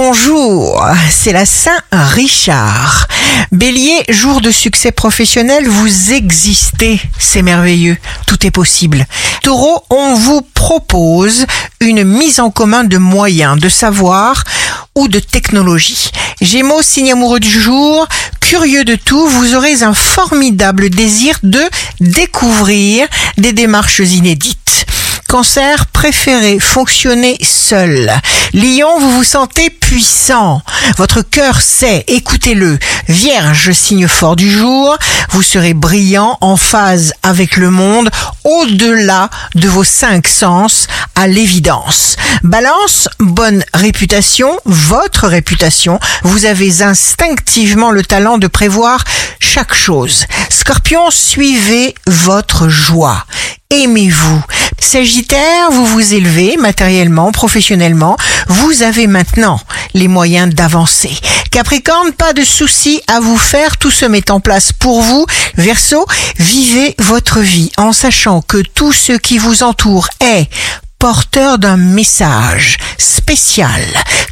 Bonjour, c'est la Saint-Richard. Bélier, jour de succès professionnel, vous existez, c'est merveilleux, tout est possible. Taureau, on vous propose une mise en commun de moyens, de savoir ou de technologie. Gémeaux, signe amoureux du jour, curieux de tout, vous aurez un formidable désir de découvrir des démarches inédites. Cancer, préférez fonctionner seul. Lion, vous vous sentez puissant. Votre cœur sait, écoutez-le. Vierge, signe fort du jour, vous serez brillant, en phase avec le monde, au-delà de vos cinq sens, à l'évidence. Balance, bonne réputation, votre réputation. Vous avez instinctivement le talent de prévoir chaque chose. Scorpion, suivez votre joie. Aimez-vous. Sagittaire, vous vous élevez matériellement, professionnellement. Vous avez maintenant les moyens d'avancer. Capricorne, pas de souci à vous faire. Tout se met en place pour vous. Verseau, vivez votre vie en sachant que tout ce qui vous entoure est porteur d'un message spécial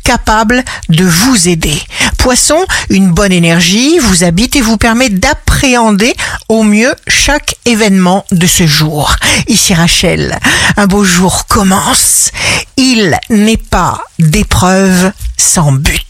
capable de vous aider. Poisson, une bonne énergie vous habite et vous permet d'appréhender au mieux chaque événement de ce jour. Ici Rachel, un beau jour commence. Il n'est pas d'épreuve sans but.